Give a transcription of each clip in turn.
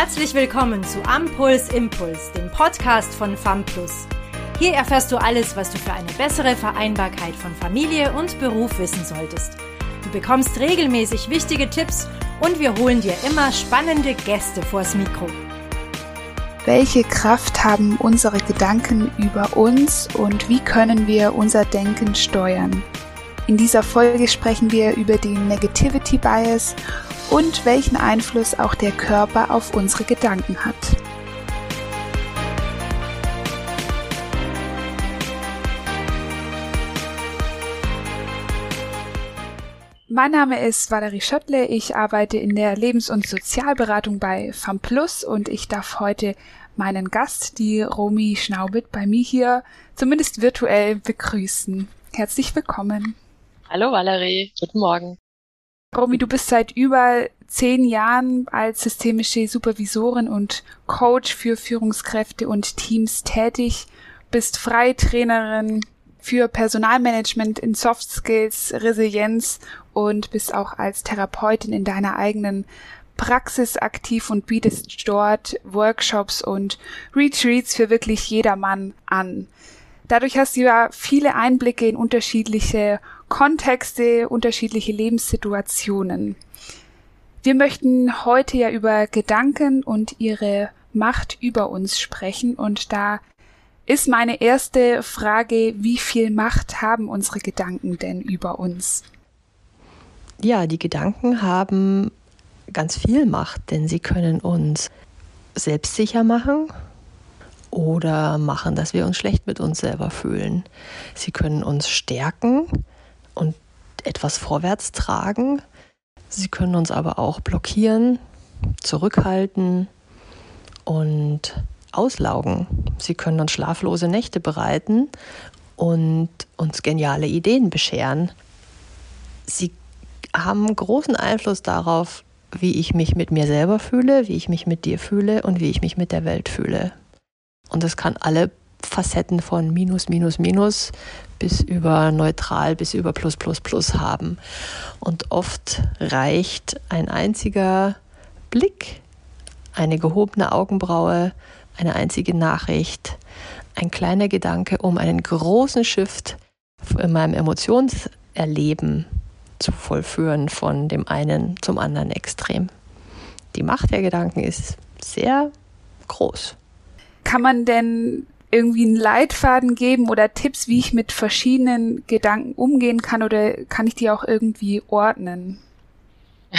Herzlich willkommen zu Ampuls Impuls, dem Podcast von FAMPLUS. Hier erfährst du alles, was du für eine bessere Vereinbarkeit von Familie und Beruf wissen solltest. Du bekommst regelmäßig wichtige Tipps und wir holen dir immer spannende Gäste vors Mikro. Welche Kraft haben unsere Gedanken über uns und wie können wir unser Denken steuern? In dieser Folge sprechen wir über den Negativity Bias und welchen Einfluss auch der Körper auf unsere Gedanken hat. Mein Name ist Valerie Schöttle. Ich arbeite in der Lebens- und Sozialberatung bei FAMPLUS und ich darf heute meinen Gast, die Romy Schnaubit, bei mir hier zumindest virtuell begrüßen. Herzlich willkommen. Hallo Valerie, guten Morgen. Romy, du bist seit über zehn Jahren als systemische Supervisorin und Coach für Führungskräfte und Teams tätig, bist Freitrainerin für Personalmanagement in Soft Skills, Resilienz und bist auch als Therapeutin in deiner eigenen Praxis aktiv und bietest dort Workshops und Retreats für wirklich jedermann an. Dadurch hast du ja viele Einblicke in unterschiedliche Kontexte, unterschiedliche Lebenssituationen. Wir möchten heute ja über Gedanken und ihre Macht über uns sprechen und da ist meine erste Frage, wie viel Macht haben unsere Gedanken denn über uns? Ja, die Gedanken haben ganz viel Macht, denn sie können uns selbstsicher machen oder machen, dass wir uns schlecht mit uns selber fühlen. Sie können uns stärken und etwas vorwärts tragen. Sie können uns aber auch blockieren, zurückhalten und auslaugen. Sie können uns schlaflose Nächte bereiten und uns geniale Ideen bescheren. Sie haben großen Einfluss darauf, wie ich mich mit mir selber fühle, wie ich mich mit dir fühle und wie ich mich mit der Welt fühle. Und das kann alle Facetten von Minus, Minus, Minus bis über Neutral bis über Plus, Plus, Plus haben. Und oft reicht ein einziger Blick, eine gehobene Augenbraue, eine einzige Nachricht, ein kleiner Gedanke, um einen großen Shift in meinem Emotionserleben zu vollführen von dem einen zum anderen Extrem. Die Macht der Gedanken ist sehr groß. Kann man denn irgendwie einen Leitfaden geben oder Tipps, wie ich mit verschiedenen Gedanken umgehen kann oder kann ich die auch irgendwie ordnen?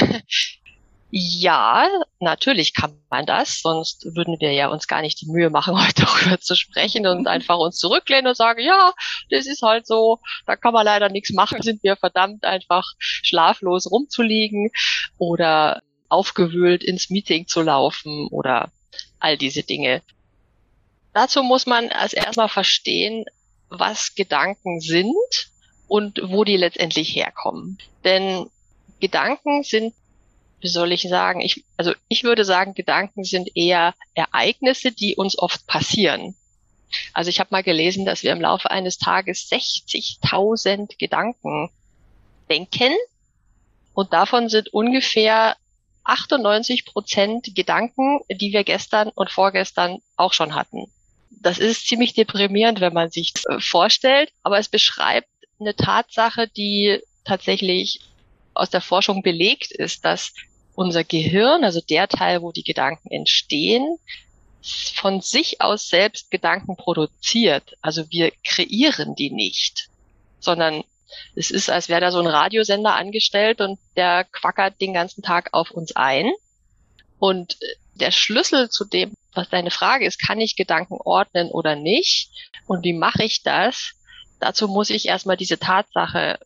Ja, natürlich kann man das, sonst würden wir ja uns gar nicht die Mühe machen, heute darüber zu sprechen und einfach uns zurücklehnen und sagen, ja, das ist halt so, da kann man leider nichts machen, sind wir verdammt einfach schlaflos rumzuliegen oder aufgewühlt ins Meeting zu laufen oder all diese Dinge. Dazu muss man als erstmal verstehen, was Gedanken sind und wo die letztendlich herkommen. Denn Gedanken sind, wie soll ich sagen, ich, also ich würde sagen, Gedanken sind eher Ereignisse, die uns oft passieren. Also ich habe mal gelesen, dass wir im Laufe eines Tages 60.000 Gedanken denken und davon sind ungefähr 98 Prozent Gedanken, die wir gestern und vorgestern auch schon hatten das ist ziemlich deprimierend, wenn man sich äh, vorstellt, aber es beschreibt eine Tatsache, die tatsächlich aus der Forschung belegt ist, dass unser Gehirn, also der Teil, wo die Gedanken entstehen, von sich aus selbst Gedanken produziert. Also wir kreieren die nicht, sondern es ist, als wäre da so ein Radiosender angestellt und der quackert den ganzen Tag auf uns ein. Und äh, der Schlüssel zu dem, was deine Frage ist, kann ich Gedanken ordnen oder nicht? Und wie mache ich das? Dazu muss ich erstmal diese Tatsache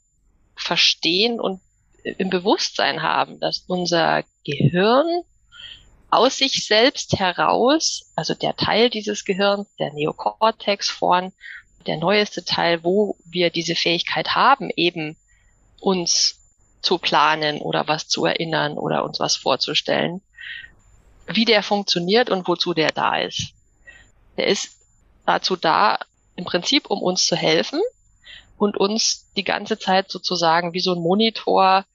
verstehen und im Bewusstsein haben, dass unser Gehirn aus sich selbst heraus, also der Teil dieses Gehirns, der Neokortex vorn, der neueste Teil, wo wir diese Fähigkeit haben, eben uns zu planen oder was zu erinnern oder uns was vorzustellen, wie der funktioniert und wozu der da ist. Der ist dazu da, im Prinzip, um uns zu helfen und uns die ganze Zeit sozusagen wie so ein Monitor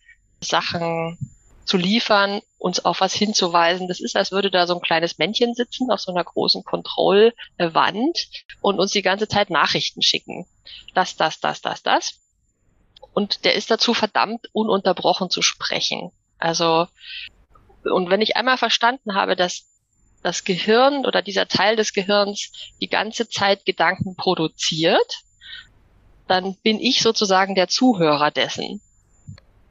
Sachen zu liefern, uns auf was hinzuweisen. Das ist, als würde da so ein kleines Männchen sitzen auf so einer großen Kontrollwand und uns die ganze Zeit Nachrichten schicken. Das, das, das, das, das. Und der ist dazu verdammt, ununterbrochen zu sprechen. Also, und wenn ich einmal verstanden habe, dass das Gehirn oder dieser Teil des Gehirns die ganze Zeit Gedanken produziert, dann bin ich sozusagen der Zuhörer dessen.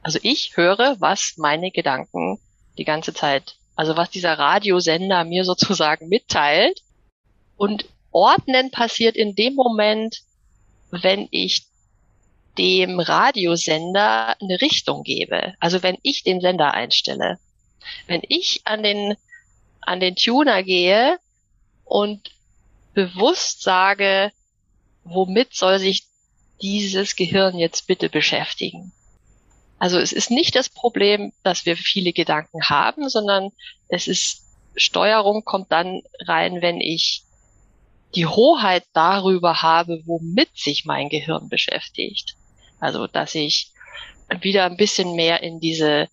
Also ich höre, was meine Gedanken die ganze Zeit, also was dieser Radiosender mir sozusagen mitteilt. Und ordnen passiert in dem Moment, wenn ich dem Radiosender eine Richtung gebe. Also wenn ich den Sender einstelle. Wenn ich an den, an den Tuner gehe und bewusst sage, womit soll sich dieses Gehirn jetzt bitte beschäftigen? Also es ist nicht das Problem, dass wir viele Gedanken haben, sondern es ist Steuerung kommt dann rein, wenn ich die Hoheit darüber habe, womit sich mein Gehirn beschäftigt. Also, dass ich wieder ein bisschen mehr in diese,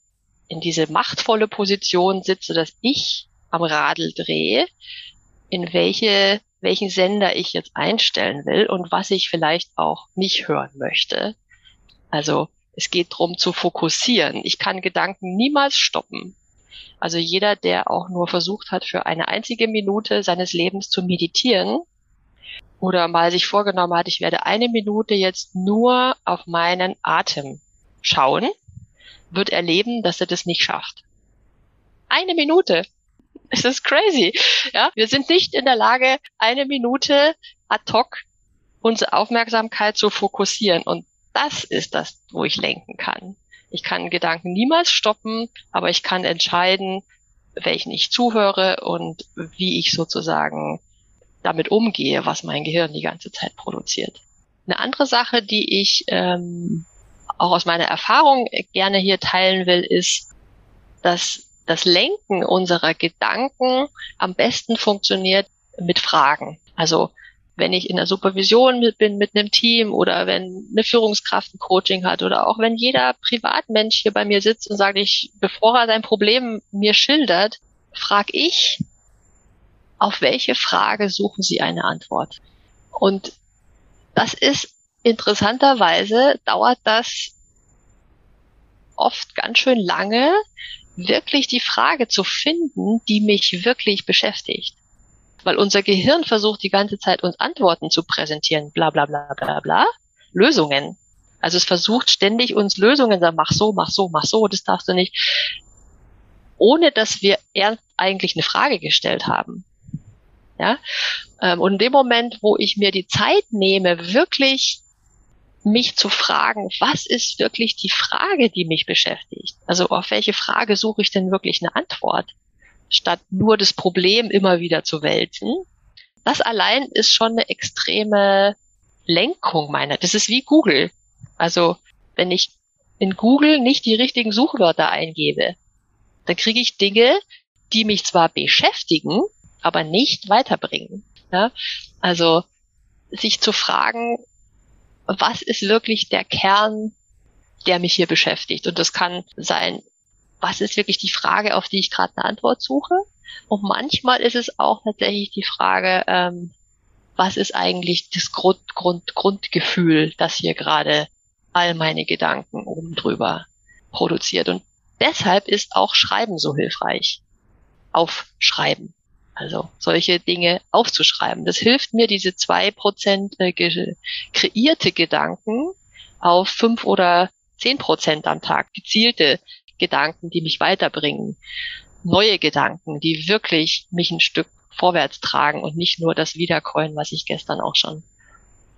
in diese machtvolle Position sitze, dass ich am Radl drehe, in welche, welchen Sender ich jetzt einstellen will und was ich vielleicht auch nicht hören möchte. Also, es geht darum zu fokussieren. Ich kann Gedanken niemals stoppen. Also jeder, der auch nur versucht hat, für eine einzige Minute seines Lebens zu meditieren oder mal sich vorgenommen hat, ich werde eine Minute jetzt nur auf meinen Atem schauen, wird erleben, dass er das nicht schafft. Eine Minute. Es ist crazy. Ja, wir sind nicht in der Lage, eine Minute ad hoc unsere Aufmerksamkeit zu fokussieren. Und das ist das, wo ich lenken kann. Ich kann Gedanken niemals stoppen, aber ich kann entscheiden, welchen ich zuhöre und wie ich sozusagen damit umgehe, was mein Gehirn die ganze Zeit produziert. Eine andere Sache, die ich ähm, auch aus meiner Erfahrung gerne hier teilen will, ist, dass das Lenken unserer Gedanken am besten funktioniert mit Fragen. Also wenn ich in der Supervision mit, bin mit einem Team oder wenn eine Führungskraft ein Coaching hat oder auch wenn jeder Privatmensch hier bei mir sitzt und sagt, ich, bevor er sein Problem mir schildert, frage ich, auf welche Frage suchen Sie eine Antwort? Und das ist interessanterweise dauert das oft ganz schön lange, wirklich die Frage zu finden, die mich wirklich beschäftigt weil unser Gehirn versucht die ganze Zeit uns Antworten zu präsentieren, bla bla bla bla bla, Lösungen. Also es versucht ständig uns Lösungen, sagen, mach so, mach so, mach so, das darfst du nicht, ohne dass wir eigentlich eine Frage gestellt haben. Ja, ähm, und in dem Moment, wo ich mir die Zeit nehme, wirklich mich zu fragen, was ist wirklich die Frage, die mich beschäftigt? Also auf welche Frage suche ich denn wirklich eine Antwort? statt nur das Problem immer wieder zu wälzen. Das allein ist schon eine extreme Lenkung meiner. Das ist wie Google. Also wenn ich in Google nicht die richtigen Suchwörter eingebe, dann kriege ich Dinge, die mich zwar beschäftigen, aber nicht weiterbringen. Ja? Also sich zu fragen, was ist wirklich der Kern, der mich hier beschäftigt? Und das kann sein, was ist wirklich die Frage, auf die ich gerade eine Antwort suche. Und manchmal ist es auch tatsächlich die Frage, ähm, was ist eigentlich das Grund, Grund, Grundgefühl, das hier gerade all meine Gedanken oben drüber produziert. Und deshalb ist auch Schreiben so hilfreich. Aufschreiben. Also solche Dinge aufzuschreiben. Das hilft mir, diese zwei Prozent äh, kreierte Gedanken auf fünf oder zehn Prozent am Tag gezielte Gedanken, die mich weiterbringen. Neue Gedanken, die wirklich mich ein Stück vorwärts tragen und nicht nur das Wiederkäuen, was ich gestern auch schon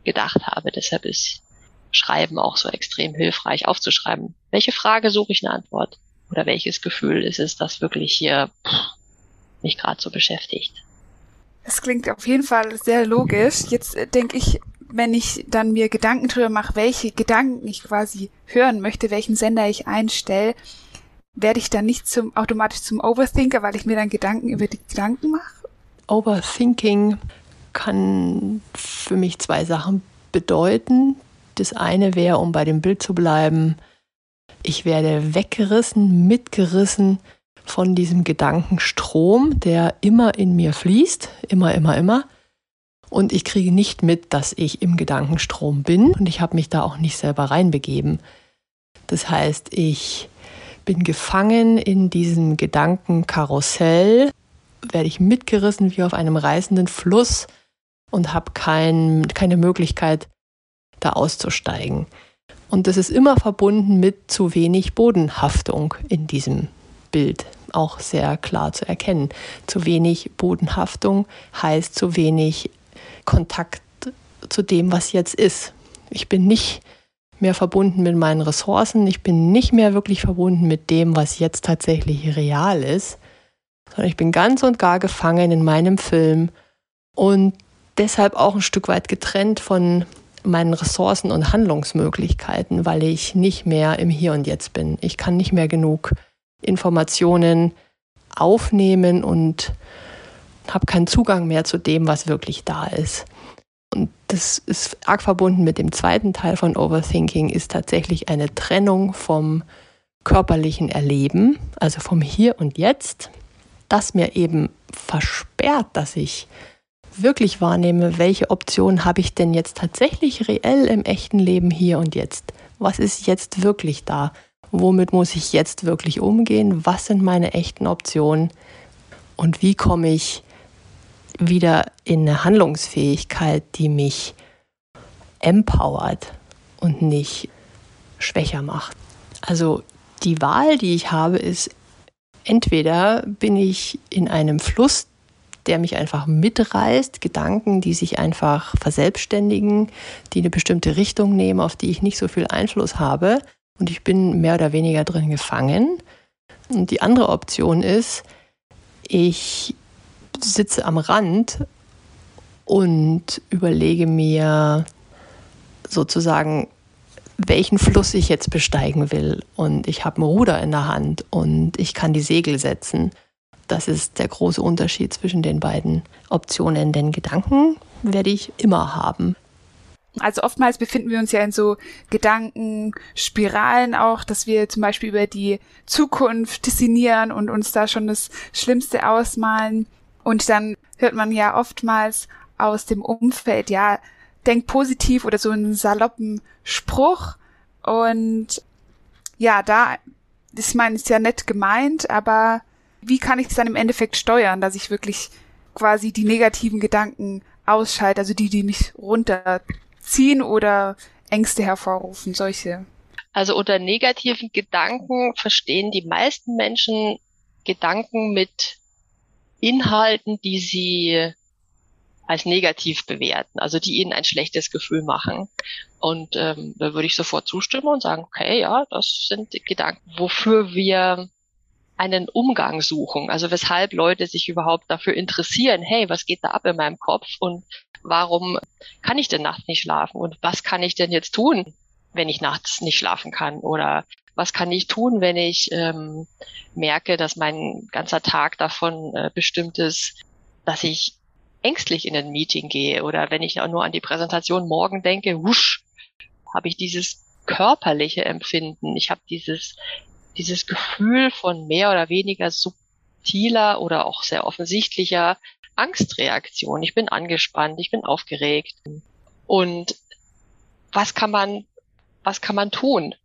gedacht habe. Deshalb ist Schreiben auch so extrem hilfreich, aufzuschreiben. Welche Frage suche ich eine Antwort? Oder welches Gefühl ist es, das wirklich hier mich gerade so beschäftigt? Das klingt auf jeden Fall sehr logisch. Jetzt äh, denke ich, wenn ich dann mir Gedanken drüber mache, welche Gedanken ich quasi hören möchte, welchen Sender ich einstelle, werde ich dann nicht zum, automatisch zum Overthinker, weil ich mir dann Gedanken über die Gedanken mache? Overthinking kann für mich zwei Sachen bedeuten. Das eine wäre, um bei dem Bild zu bleiben, ich werde weggerissen, mitgerissen von diesem Gedankenstrom, der immer in mir fließt, immer, immer, immer. Und ich kriege nicht mit, dass ich im Gedankenstrom bin und ich habe mich da auch nicht selber reinbegeben. Das heißt, ich bin gefangen in diesem Gedankenkarussell, werde ich mitgerissen wie auf einem reißenden Fluss und habe kein, keine Möglichkeit, da auszusteigen. Und das ist immer verbunden mit zu wenig Bodenhaftung in diesem Bild, auch sehr klar zu erkennen. Zu wenig Bodenhaftung heißt zu wenig Kontakt zu dem, was jetzt ist. Ich bin nicht mehr verbunden mit meinen Ressourcen, ich bin nicht mehr wirklich verbunden mit dem, was jetzt tatsächlich real ist, sondern ich bin ganz und gar gefangen in meinem Film und deshalb auch ein Stück weit getrennt von meinen Ressourcen und Handlungsmöglichkeiten, weil ich nicht mehr im Hier und Jetzt bin. Ich kann nicht mehr genug Informationen aufnehmen und habe keinen Zugang mehr zu dem, was wirklich da ist. Und das ist arg verbunden mit dem zweiten Teil von Overthinking, ist tatsächlich eine Trennung vom körperlichen Erleben, also vom Hier und Jetzt, das mir eben versperrt, dass ich wirklich wahrnehme, welche Option habe ich denn jetzt tatsächlich reell im echten Leben hier und jetzt? Was ist jetzt wirklich da? Womit muss ich jetzt wirklich umgehen? Was sind meine echten Optionen? Und wie komme ich wieder in eine Handlungsfähigkeit, die mich empowert und nicht schwächer macht? Also die Wahl, die ich habe, ist entweder bin ich in einem Fluss, der mich einfach mitreißt, Gedanken, die sich einfach verselbstständigen, die eine bestimmte Richtung nehmen, auf die ich nicht so viel Einfluss habe und ich bin mehr oder weniger drin gefangen. Und die andere Option ist, ich sitze am Rand und überlege mir sozusagen, welchen Fluss ich jetzt besteigen will. Und ich habe ein Ruder in der Hand und ich kann die Segel setzen. Das ist der große Unterschied zwischen den beiden Optionen. Denn Gedanken werde ich immer haben. Also oftmals befinden wir uns ja in so Gedankenspiralen auch, dass wir zum Beispiel über die Zukunft sinnieren und uns da schon das Schlimmste ausmalen. Und dann hört man ja oftmals aus dem Umfeld, ja, denk positiv oder so einen saloppen Spruch. Und ja, da ist man ist ja nett gemeint, aber wie kann ich es dann im Endeffekt steuern, dass ich wirklich quasi die negativen Gedanken ausschalte, also die, die mich runterziehen oder Ängste hervorrufen, solche. Also unter negativen Gedanken verstehen die meisten Menschen Gedanken mit Inhalten, die sie als negativ bewerten, also die ihnen ein schlechtes Gefühl machen. Und ähm, da würde ich sofort zustimmen und sagen, okay, ja, das sind Gedanken, wofür wir einen Umgang suchen. Also weshalb Leute sich überhaupt dafür interessieren, hey, was geht da ab in meinem Kopf und warum kann ich denn nachts nicht schlafen und was kann ich denn jetzt tun, wenn ich nachts nicht schlafen kann oder was kann ich tun, wenn ich ähm, merke, dass mein ganzer Tag davon äh, bestimmt ist, dass ich ängstlich in ein Meeting gehe oder wenn ich auch nur an die Präsentation morgen denke, wusch, habe ich dieses körperliche Empfinden. Ich habe dieses dieses Gefühl von mehr oder weniger subtiler oder auch sehr offensichtlicher Angstreaktion. Ich bin angespannt, ich bin aufgeregt. Und was kann man, was kann man tun?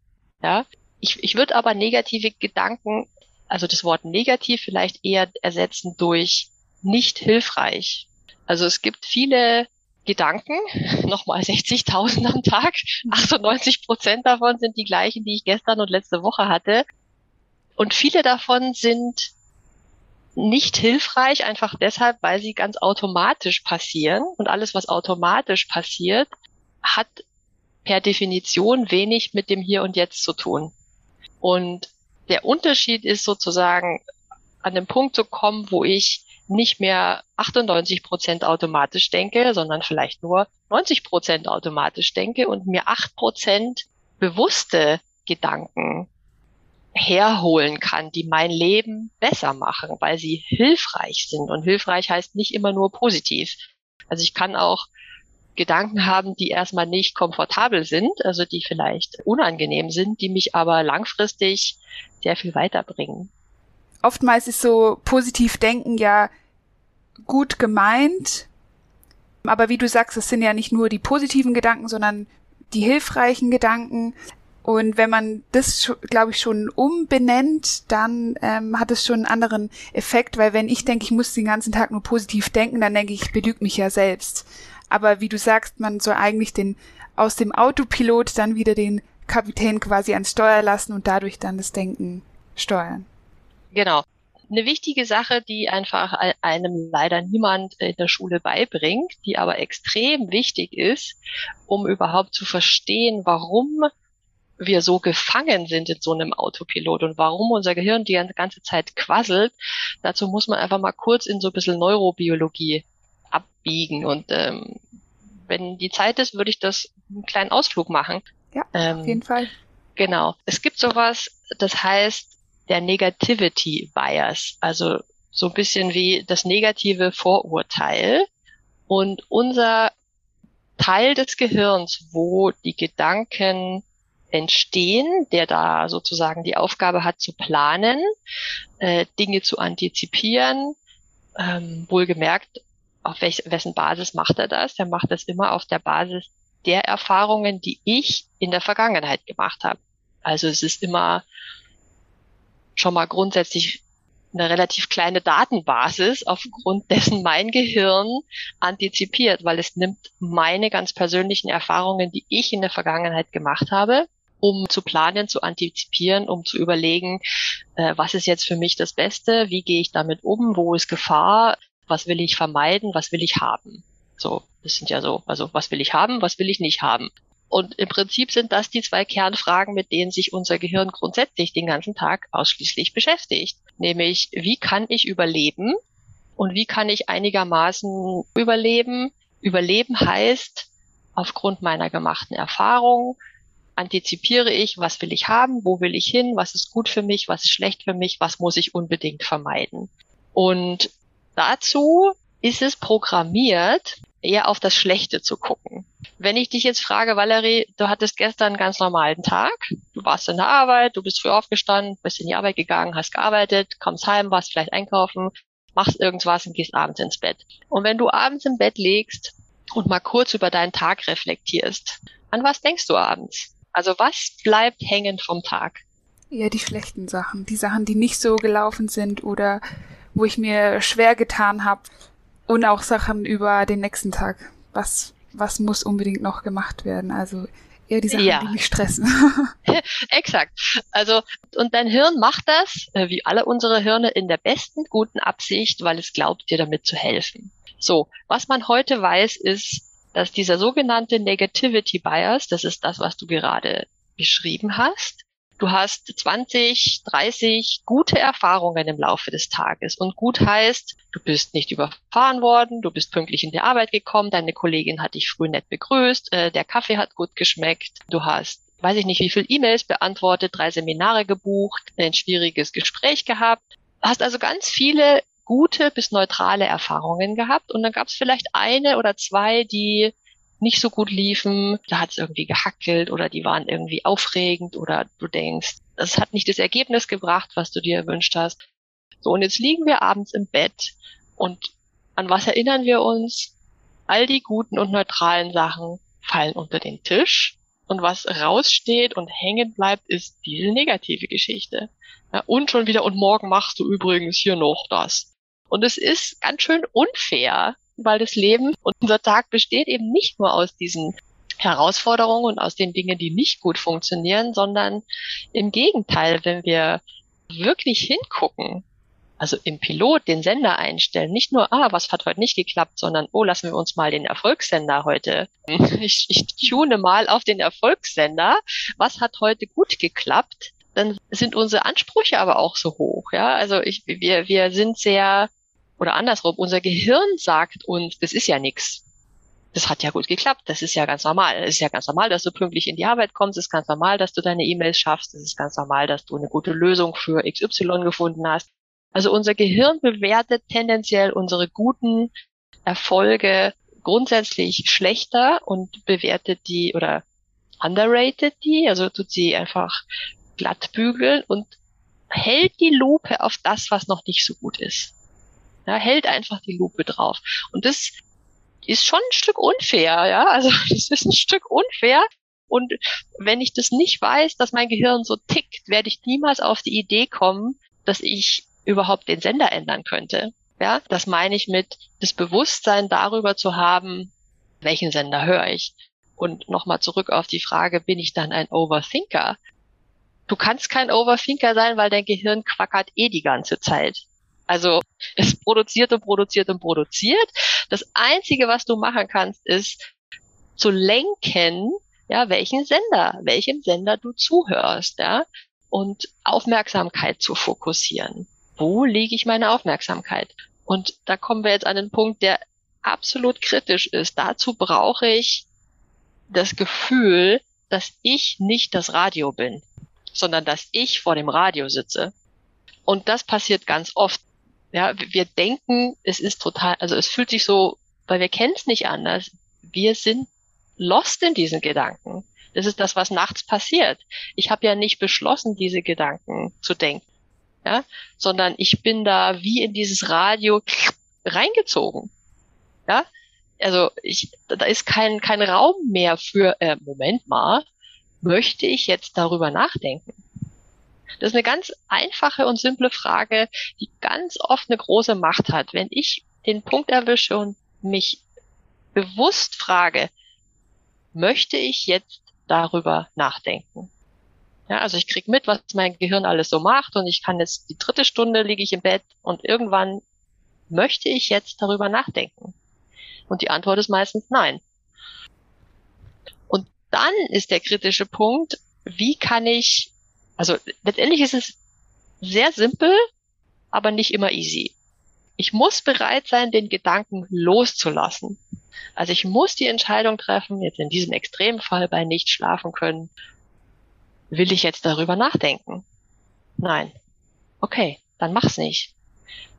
Ja, ich, ich würde aber negative Gedanken, also das Wort negativ vielleicht eher ersetzen durch nicht hilfreich. Also es gibt viele Gedanken, nochmal 60.000 am Tag. 98 Prozent davon sind die gleichen, die ich gestern und letzte Woche hatte. Und viele davon sind nicht hilfreich, einfach deshalb, weil sie ganz automatisch passieren. Und alles, was automatisch passiert, hat per Definition wenig mit dem Hier und Jetzt zu tun. Und der Unterschied ist sozusagen an den Punkt zu kommen, wo ich nicht mehr 98 Prozent automatisch denke, sondern vielleicht nur 90 Prozent automatisch denke und mir 8 Prozent bewusste Gedanken herholen kann, die mein Leben besser machen, weil sie hilfreich sind. Und hilfreich heißt nicht immer nur positiv. Also ich kann auch Gedanken haben, die erstmal nicht komfortabel sind, also die vielleicht unangenehm sind, die mich aber langfristig sehr viel weiterbringen. oftmals ist so positiv denken ja gut gemeint, aber wie du sagst, es sind ja nicht nur die positiven Gedanken, sondern die hilfreichen Gedanken. Und wenn man das, glaube ich, schon umbenennt, dann ähm, hat es schon einen anderen Effekt, weil wenn ich denke, ich muss den ganzen Tag nur positiv denken, dann denke ich, ich belüge mich ja selbst. Aber wie du sagst, man soll eigentlich den aus dem Autopilot dann wieder den Kapitän quasi ans Steuer lassen und dadurch dann das Denken steuern. Genau. Eine wichtige Sache, die einfach einem leider niemand in der Schule beibringt, die aber extrem wichtig ist, um überhaupt zu verstehen, warum wir so gefangen sind in so einem Autopilot und warum unser Gehirn die ganze Zeit quasselt, dazu muss man einfach mal kurz in so ein bisschen Neurobiologie abbiegen. Und ähm, wenn die Zeit ist, würde ich das einen kleinen Ausflug machen. Ja, ähm, auf jeden Fall. Genau. Es gibt sowas, das heißt der Negativity Bias, also so ein bisschen wie das negative Vorurteil. Und unser Teil des Gehirns, wo die Gedanken entstehen, der da sozusagen die Aufgabe hat zu planen, äh, Dinge zu antizipieren, ähm, wohlgemerkt, auf welch, wessen Basis macht er das? Der macht das immer auf der Basis der Erfahrungen, die ich in der Vergangenheit gemacht habe. Also es ist immer schon mal grundsätzlich eine relativ kleine Datenbasis, aufgrund dessen mein Gehirn antizipiert, weil es nimmt meine ganz persönlichen Erfahrungen, die ich in der Vergangenheit gemacht habe, um zu planen, zu antizipieren, um zu überlegen, äh, was ist jetzt für mich das Beste, wie gehe ich damit um, wo ist Gefahr, was will ich vermeiden, was will ich haben. So, das sind ja so, also was will ich haben, was will ich nicht haben. Und im Prinzip sind das die zwei Kernfragen, mit denen sich unser Gehirn grundsätzlich den ganzen Tag ausschließlich beschäftigt. Nämlich, wie kann ich überleben und wie kann ich einigermaßen überleben? Überleben heißt, aufgrund meiner gemachten Erfahrung, antizipiere ich, was will ich haben, wo will ich hin, was ist gut für mich, was ist schlecht für mich, was muss ich unbedingt vermeiden. Und dazu ist es programmiert, eher auf das Schlechte zu gucken. Wenn ich dich jetzt frage, Valerie, du hattest gestern einen ganz normalen Tag, du warst in der Arbeit, du bist früh aufgestanden, bist in die Arbeit gegangen, hast gearbeitet, kommst heim, warst vielleicht einkaufen, machst irgendwas und gehst abends ins Bett. Und wenn du abends im Bett legst und mal kurz über deinen Tag reflektierst, an was denkst du abends? Also was bleibt hängen vom Tag? Ja, die schlechten Sachen, die Sachen, die nicht so gelaufen sind oder wo ich mir schwer getan habe und auch Sachen über den nächsten Tag. Was was muss unbedingt noch gemacht werden. Also eher die Sachen, ja. die mich stressen. Exakt. Also, und dein Hirn macht das, äh, wie alle unsere Hirne, in der besten guten Absicht, weil es glaubt, dir damit zu helfen. So, was man heute weiß, ist, dass dieser sogenannte Negativity Bias, das ist das, was du gerade beschrieben hast, Du hast 20, 30 gute Erfahrungen im Laufe des Tages. Und gut heißt, du bist nicht überfahren worden, du bist pünktlich in die Arbeit gekommen, deine Kollegin hat dich früh nett begrüßt, äh, der Kaffee hat gut geschmeckt, du hast weiß ich nicht, wie viel E-Mails beantwortet, drei Seminare gebucht, ein schwieriges Gespräch gehabt. Hast also ganz viele gute bis neutrale Erfahrungen gehabt und dann gab es vielleicht eine oder zwei, die nicht so gut liefen, da hat es irgendwie gehackelt oder die waren irgendwie aufregend oder du denkst, das hat nicht das Ergebnis gebracht, was du dir erwünscht hast. So, und jetzt liegen wir abends im Bett und an was erinnern wir uns? All die guten und neutralen Sachen fallen unter den Tisch und was raussteht und hängen bleibt, ist diese negative Geschichte. Ja, und schon wieder, und morgen machst du übrigens hier noch das. Und es ist ganz schön unfair, weil das Leben und unser Tag besteht eben nicht nur aus diesen Herausforderungen und aus den Dingen, die nicht gut funktionieren, sondern im Gegenteil, wenn wir wirklich hingucken, also im Pilot den Sender einstellen, nicht nur, ah, was hat heute nicht geklappt, sondern, oh, lassen wir uns mal den Erfolgssender heute. Ich, ich tune mal auf den Erfolgssender. Was hat heute gut geklappt? Dann sind unsere Ansprüche aber auch so hoch, ja. Also ich, wir, wir sind sehr oder andersrum, unser Gehirn sagt uns, das ist ja nichts. Das hat ja gut geklappt, das ist ja ganz normal. Es ist ja ganz normal, dass du pünktlich in die Arbeit kommst, es ist ganz normal, dass du deine E-Mails schaffst, es ist ganz normal, dass du eine gute Lösung für XY gefunden hast. Also unser Gehirn bewertet tendenziell unsere guten Erfolge grundsätzlich schlechter und bewertet die oder underrated die, also tut sie einfach glatt bügeln und hält die Lupe auf das, was noch nicht so gut ist. Ja, hält einfach die Lupe drauf. Und das ist schon ein Stück unfair, ja. Also das ist ein Stück unfair. Und wenn ich das nicht weiß, dass mein Gehirn so tickt, werde ich niemals auf die Idee kommen, dass ich überhaupt den Sender ändern könnte. Ja, das meine ich mit das Bewusstsein darüber zu haben, welchen Sender höre ich. Und nochmal zurück auf die Frage, bin ich dann ein Overthinker? Du kannst kein Overthinker sein, weil dein Gehirn quackert eh die ganze Zeit. Also es produziert und produziert und produziert. Das Einzige, was du machen kannst, ist zu lenken, ja, welchen Sender, welchem Sender du zuhörst, ja, und Aufmerksamkeit zu fokussieren. Wo lege ich meine Aufmerksamkeit? Und da kommen wir jetzt an den Punkt, der absolut kritisch ist. Dazu brauche ich das Gefühl, dass ich nicht das Radio bin, sondern dass ich vor dem Radio sitze. Und das passiert ganz oft. Ja, wir denken, es ist total, also es fühlt sich so, weil wir kennen es nicht anders. Wir sind lost in diesen Gedanken. Das ist das, was nachts passiert. Ich habe ja nicht beschlossen, diese Gedanken zu denken, ja, sondern ich bin da wie in dieses Radio reingezogen. Ja, also ich, da ist kein kein Raum mehr für. Äh, Moment mal, möchte ich jetzt darüber nachdenken? Das ist eine ganz einfache und simple Frage, die ganz oft eine große Macht hat. Wenn ich den Punkt erwische und mich bewusst frage, möchte ich jetzt darüber nachdenken? Ja, also ich krieg mit, was mein Gehirn alles so macht und ich kann jetzt die dritte Stunde liege ich im Bett und irgendwann möchte ich jetzt darüber nachdenken? Und die Antwort ist meistens nein. Und dann ist der kritische Punkt, wie kann ich also letztendlich ist es sehr simpel, aber nicht immer easy. Ich muss bereit sein, den Gedanken loszulassen. Also ich muss die Entscheidung treffen, jetzt in diesem Extremfall bei nicht schlafen können, will ich jetzt darüber nachdenken? Nein. Okay, dann mach's nicht.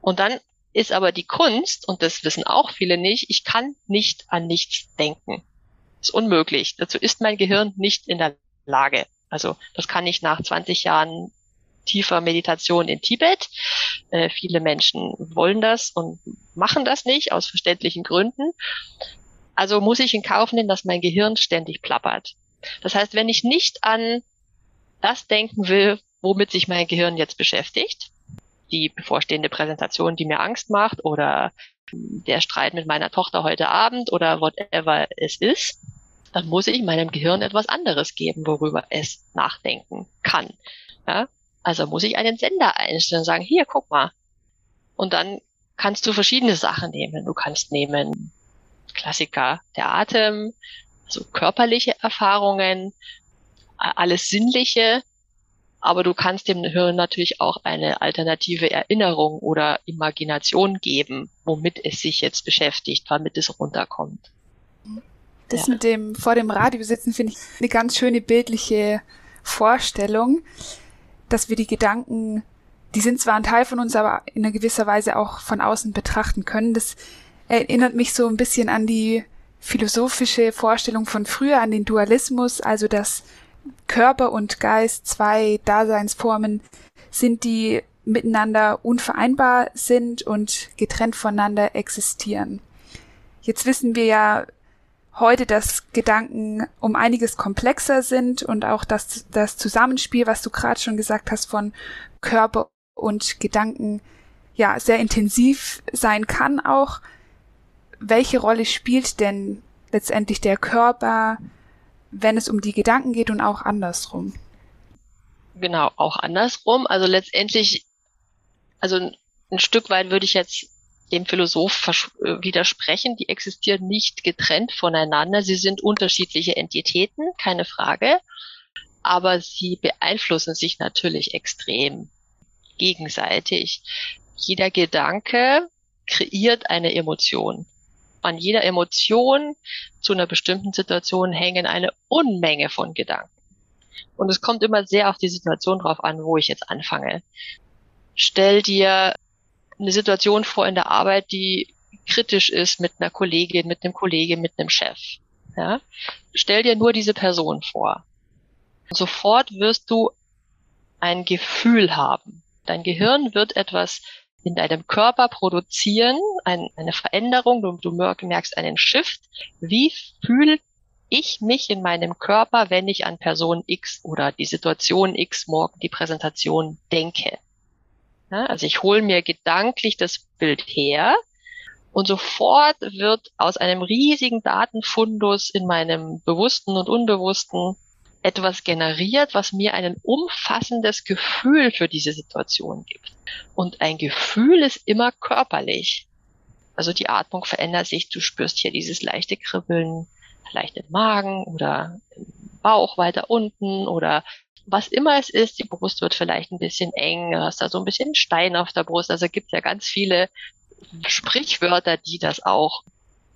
Und dann ist aber die Kunst, und das wissen auch viele nicht, ich kann nicht an nichts denken. Ist unmöglich. Dazu ist mein Gehirn nicht in der Lage. Also das kann ich nach 20 Jahren tiefer Meditation in Tibet. Äh, viele Menschen wollen das und machen das nicht aus verständlichen Gründen. Also muss ich in Kauf nehmen, dass mein Gehirn ständig plappert. Das heißt, wenn ich nicht an das denken will, womit sich mein Gehirn jetzt beschäftigt, die bevorstehende Präsentation, die mir Angst macht oder der Streit mit meiner Tochter heute Abend oder whatever es ist, dann muss ich meinem Gehirn etwas anderes geben, worüber es nachdenken kann. Ja? Also muss ich einen Sender einstellen und sagen, hier, guck mal. Und dann kannst du verschiedene Sachen nehmen. Du kannst nehmen Klassiker, der Atem, also körperliche Erfahrungen, alles Sinnliche, aber du kannst dem Hirn natürlich auch eine alternative Erinnerung oder Imagination geben, womit es sich jetzt beschäftigt, damit es runterkommt. Das ja. mit dem vor dem Radio sitzen finde ich eine ganz schöne bildliche Vorstellung, dass wir die Gedanken, die sind zwar ein Teil von uns, aber in einer gewisser Weise auch von außen betrachten können. Das erinnert mich so ein bisschen an die philosophische Vorstellung von früher, an den Dualismus, also dass Körper und Geist zwei Daseinsformen sind, die miteinander unvereinbar sind und getrennt voneinander existieren. Jetzt wissen wir ja, heute, dass Gedanken um einiges komplexer sind und auch das, das Zusammenspiel, was du gerade schon gesagt hast, von Körper und Gedanken, ja, sehr intensiv sein kann auch. Welche Rolle spielt denn letztendlich der Körper, wenn es um die Gedanken geht und auch andersrum? Genau, auch andersrum. Also letztendlich, also ein Stück weit würde ich jetzt dem Philosoph äh, widersprechen. Die existieren nicht getrennt voneinander. Sie sind unterschiedliche Entitäten, keine Frage. Aber sie beeinflussen sich natürlich extrem gegenseitig. Jeder Gedanke kreiert eine Emotion. An jeder Emotion zu einer bestimmten Situation hängen eine Unmenge von Gedanken. Und es kommt immer sehr auf die Situation drauf an, wo ich jetzt anfange. Stell dir eine Situation vor in der Arbeit, die kritisch ist mit einer Kollegin, mit einem Kollegen, mit einem Chef. Ja? Stell dir nur diese Person vor. Sofort wirst du ein Gefühl haben. Dein Gehirn wird etwas in deinem Körper produzieren, ein, eine Veränderung, du, du merkst einen Shift. Wie fühle ich mich in meinem Körper, wenn ich an Person X oder die Situation X morgen die Präsentation denke? Ja, also ich hole mir gedanklich das Bild her und sofort wird aus einem riesigen Datenfundus in meinem Bewussten und Unbewussten etwas generiert, was mir ein umfassendes Gefühl für diese Situation gibt. Und ein Gefühl ist immer körperlich. Also die Atmung verändert sich, du spürst hier dieses leichte Kribbeln, vielleicht im Magen oder im Bauch weiter unten oder was immer es ist, die Brust wird vielleicht ein bisschen eng, hast da so ein bisschen Stein auf der Brust. Also gibt es ja ganz viele Sprichwörter, die das auch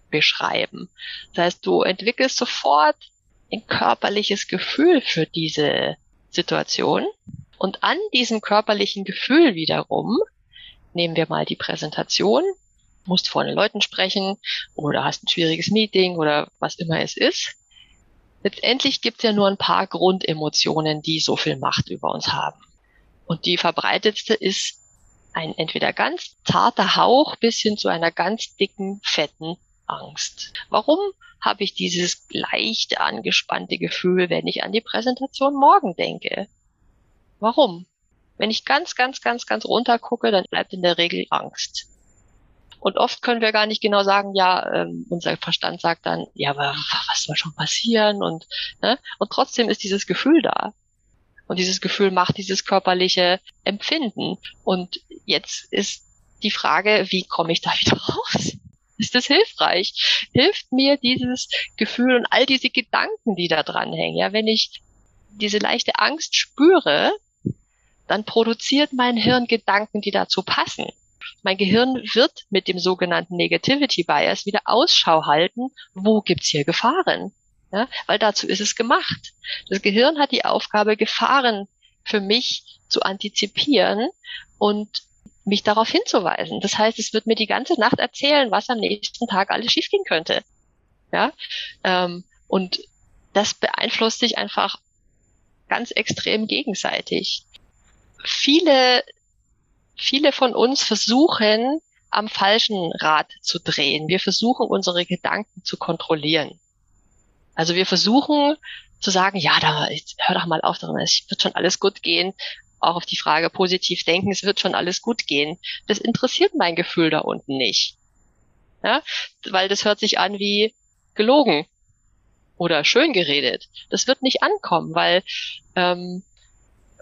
beschreiben. Das heißt, du entwickelst sofort ein körperliches Gefühl für diese Situation und an diesem körperlichen Gefühl wiederum nehmen wir mal die Präsentation, musst vor den Leuten sprechen oder hast ein schwieriges Meeting oder was immer es ist letztendlich gibt es ja nur ein paar Grundemotionen, die so viel Macht über uns haben. Und die verbreitetste ist ein entweder ganz zarter Hauch bis hin zu einer ganz dicken, fetten Angst. Warum habe ich dieses leichte, angespannte Gefühl, wenn ich an die Präsentation morgen denke? Warum? Wenn ich ganz, ganz, ganz, ganz runter gucke, dann bleibt in der Regel Angst. Und oft können wir gar nicht genau sagen, ja, ähm, unser Verstand sagt dann, ja, aber was soll schon passieren? Und, ne? und trotzdem ist dieses Gefühl da. Und dieses Gefühl macht dieses körperliche Empfinden. Und jetzt ist die Frage, wie komme ich da wieder raus? Ist das hilfreich? Hilft mir dieses Gefühl und all diese Gedanken, die da dran hängen? Ja, wenn ich diese leichte Angst spüre, dann produziert mein Hirn Gedanken, die dazu passen. Mein Gehirn wird mit dem sogenannten Negativity Bias wieder Ausschau halten, wo gibt's hier Gefahren? Ja, weil dazu ist es gemacht. Das Gehirn hat die Aufgabe, Gefahren für mich zu antizipieren und mich darauf hinzuweisen. Das heißt, es wird mir die ganze Nacht erzählen, was am nächsten Tag alles schiefgehen könnte. Ja, ähm, und das beeinflusst sich einfach ganz extrem gegenseitig. Viele viele von uns versuchen, am falschen Rad zu drehen. Wir versuchen, unsere Gedanken zu kontrollieren. Also wir versuchen zu sagen, ja, da, hör doch mal auf, es wird schon alles gut gehen. Auch auf die Frage positiv denken, es wird schon alles gut gehen. Das interessiert mein Gefühl da unten nicht. Ja, weil das hört sich an wie gelogen oder schön geredet. Das wird nicht ankommen, weil ähm,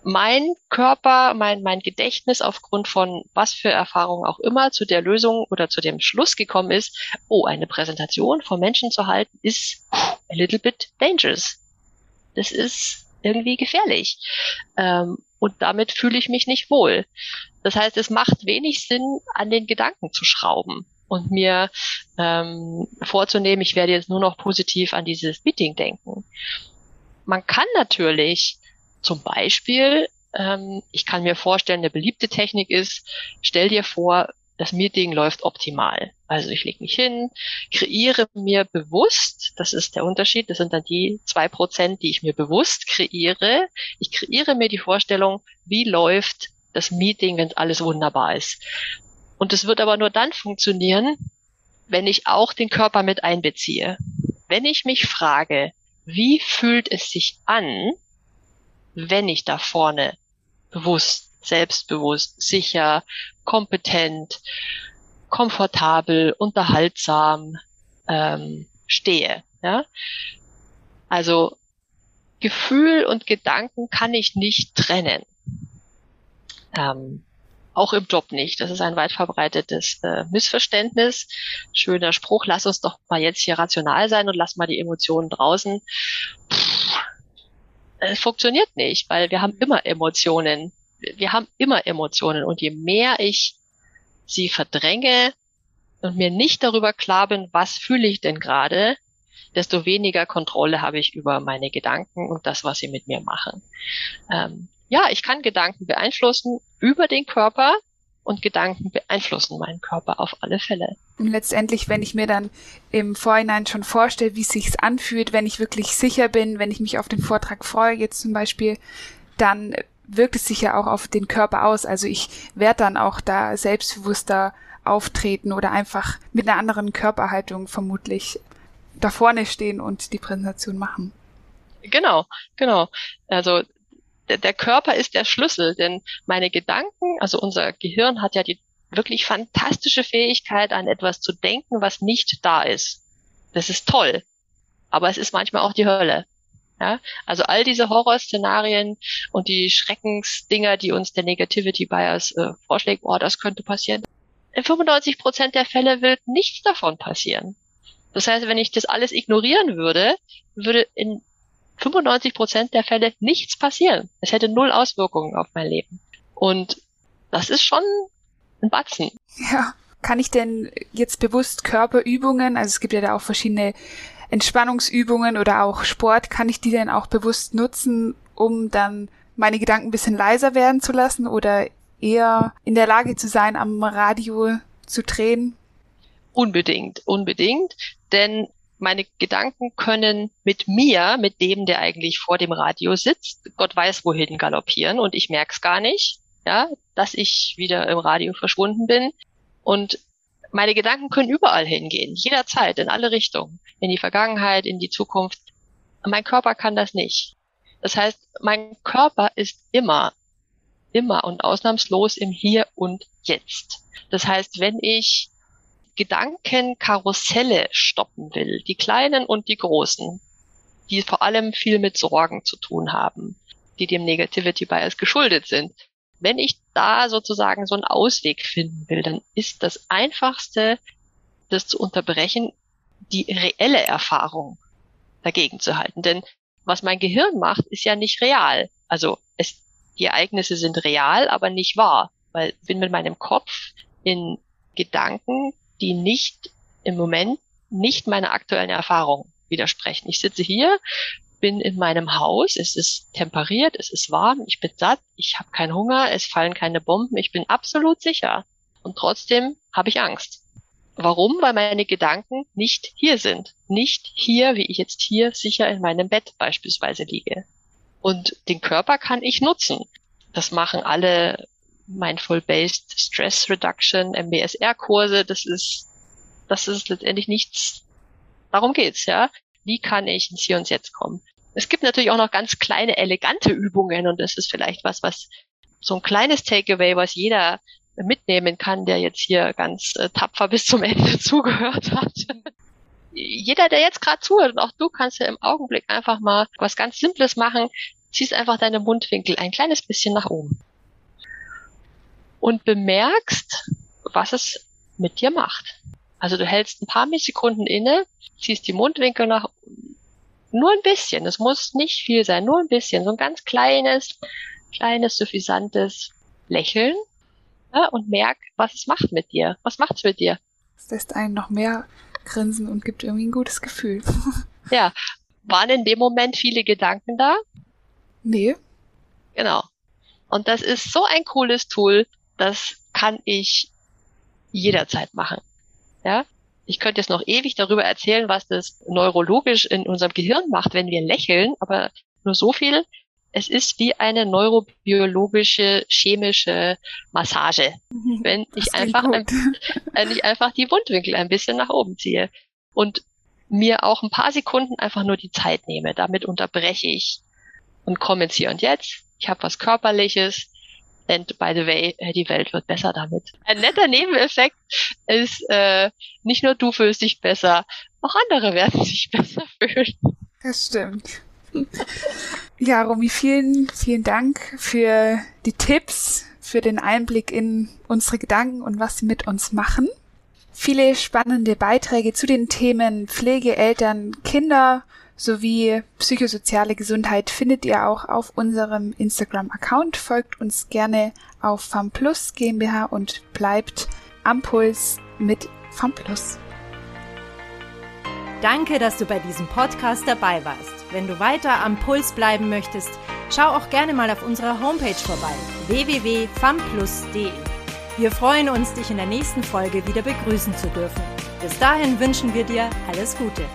mein Körper, mein, mein Gedächtnis aufgrund von was für Erfahrungen auch immer zu der Lösung oder zu dem Schluss gekommen ist, oh, eine Präsentation von Menschen zu halten, ist a little bit dangerous. Das ist irgendwie gefährlich. Ähm, und damit fühle ich mich nicht wohl. Das heißt, es macht wenig Sinn, an den Gedanken zu schrauben und mir ähm, vorzunehmen, ich werde jetzt nur noch positiv an dieses Meeting denken. Man kann natürlich zum Beispiel, ähm, ich kann mir vorstellen, eine beliebte Technik ist, stell dir vor, das Meeting läuft optimal. Also ich lege mich hin, kreiere mir bewusst, das ist der Unterschied, das sind dann die zwei Prozent, die ich mir bewusst kreiere. Ich kreiere mir die Vorstellung, wie läuft das Meeting, wenn alles wunderbar ist. Und es wird aber nur dann funktionieren, wenn ich auch den Körper mit einbeziehe. Wenn ich mich frage, wie fühlt es sich an, wenn ich da vorne bewusst, selbstbewusst, sicher, kompetent, komfortabel, unterhaltsam ähm, stehe. Ja? Also Gefühl und Gedanken kann ich nicht trennen. Ähm, auch im Job nicht. Das ist ein weit verbreitetes äh, Missverständnis. Schöner Spruch, lass uns doch mal jetzt hier rational sein und lass mal die Emotionen draußen. Pff, es funktioniert nicht, weil wir haben immer Emotionen. Wir haben immer Emotionen und je mehr ich sie verdränge und mir nicht darüber klar bin, was fühle ich denn gerade, desto weniger Kontrolle habe ich über meine Gedanken und das, was sie mit mir machen. Ähm, ja, ich kann Gedanken beeinflussen über den Körper, und Gedanken beeinflussen meinen Körper auf alle Fälle. Und letztendlich, wenn ich mir dann im Vorhinein schon vorstelle, wie es sich anfühlt, wenn ich wirklich sicher bin, wenn ich mich auf den Vortrag freue, jetzt zum Beispiel, dann wirkt es sich ja auch auf den Körper aus. Also ich werde dann auch da selbstbewusster auftreten oder einfach mit einer anderen Körperhaltung vermutlich da vorne stehen und die Präsentation machen. Genau, genau. Also der, der Körper ist der Schlüssel, denn meine Gedanken, also unser Gehirn hat ja die wirklich fantastische Fähigkeit, an etwas zu denken, was nicht da ist. Das ist toll. Aber es ist manchmal auch die Hölle. Ja, also all diese Horrorszenarien und die Schreckensdinger, die uns der Negativity Bias äh, vorschlägt, oh, das könnte passieren. In 95 Prozent der Fälle wird nichts davon passieren. Das heißt, wenn ich das alles ignorieren würde, würde in 95 Prozent der Fälle nichts passieren. Es hätte null Auswirkungen auf mein Leben. Und das ist schon ein Batzen. Ja. Kann ich denn jetzt bewusst Körperübungen, also es gibt ja da auch verschiedene Entspannungsübungen oder auch Sport, kann ich die denn auch bewusst nutzen, um dann meine Gedanken ein bisschen leiser werden zu lassen oder eher in der Lage zu sein, am Radio zu drehen? Unbedingt, unbedingt. Denn meine Gedanken können mit mir, mit dem, der eigentlich vor dem Radio sitzt, Gott weiß wohin galoppieren und ich merke es gar nicht, ja, dass ich wieder im Radio verschwunden bin. Und meine Gedanken können überall hingehen, jederzeit, in alle Richtungen, in die Vergangenheit, in die Zukunft. Mein Körper kann das nicht. Das heißt, mein Körper ist immer, immer und ausnahmslos im Hier und Jetzt. Das heißt, wenn ich Gedankenkarusselle stoppen will, die kleinen und die großen, die vor allem viel mit Sorgen zu tun haben, die dem Negativity Bias geschuldet sind. Wenn ich da sozusagen so einen Ausweg finden will, dann ist das einfachste, das zu unterbrechen, die reelle Erfahrung dagegen zu halten. Denn was mein Gehirn macht, ist ja nicht real. Also es, die Ereignisse sind real, aber nicht wahr, weil ich bin mit meinem Kopf in Gedanken die nicht im Moment nicht meiner aktuellen Erfahrung widersprechen. Ich sitze hier, bin in meinem Haus, es ist temperiert, es ist warm, ich bin satt, ich habe keinen Hunger, es fallen keine Bomben, ich bin absolut sicher. Und trotzdem habe ich Angst. Warum? Weil meine Gedanken nicht hier sind. Nicht hier, wie ich jetzt hier sicher in meinem Bett beispielsweise liege. Und den Körper kann ich nutzen. Das machen alle Mindful-Based Stress Reduction, MBSR-Kurse, das ist, das ist letztendlich nichts. Darum geht's, ja. Wie kann ich ins Hier und Jetzt kommen? Es gibt natürlich auch noch ganz kleine, elegante Übungen und das ist vielleicht was, was so ein kleines Takeaway, was jeder mitnehmen kann, der jetzt hier ganz äh, tapfer bis zum Ende zugehört hat. jeder, der jetzt gerade zuhört und auch du kannst ja im Augenblick einfach mal was ganz Simples machen, ziehst einfach deine Mundwinkel ein kleines bisschen nach oben und bemerkst, was es mit dir macht. Also du hältst ein paar Millisekunden inne, ziehst die Mundwinkel nach nur ein bisschen, es muss nicht viel sein, nur ein bisschen, so ein ganz kleines, kleines, suffisantes Lächeln ja, und merk, was es macht mit dir. Was macht's mit dir? Es lässt einen noch mehr grinsen und gibt irgendwie ein gutes Gefühl. ja. Waren in dem Moment viele Gedanken da? Nee. Genau. Und das ist so ein cooles Tool, das kann ich jederzeit machen. Ja, ich könnte jetzt noch ewig darüber erzählen, was das neurologisch in unserem Gehirn macht, wenn wir lächeln, aber nur so viel. Es ist wie eine neurobiologische, chemische Massage. Mhm. Wenn ich einfach, ein, wenn ich einfach die Mundwinkel ein bisschen nach oben ziehe und mir auch ein paar Sekunden einfach nur die Zeit nehme. Damit unterbreche ich und komme ins Hier und Jetzt. Ich habe was Körperliches. And by the way, äh, die Welt wird besser damit. Ein netter Nebeneffekt ist, äh, nicht nur du fühlst dich besser, auch andere werden sich besser fühlen. Das stimmt. Ja, Romy, vielen, vielen Dank für die Tipps, für den Einblick in unsere Gedanken und was sie mit uns machen. Viele spannende Beiträge zu den Themen Pflege, Eltern, Kinder sowie psychosoziale Gesundheit findet ihr auch auf unserem Instagram-Account. Folgt uns gerne auf FAMPLUS GmbH und bleibt am Puls mit FAMPLUS. Danke, dass du bei diesem Podcast dabei warst. Wenn du weiter am Puls bleiben möchtest, schau auch gerne mal auf unserer Homepage vorbei www.famplus.de. Wir freuen uns, dich in der nächsten Folge wieder begrüßen zu dürfen. Bis dahin wünschen wir dir alles Gute.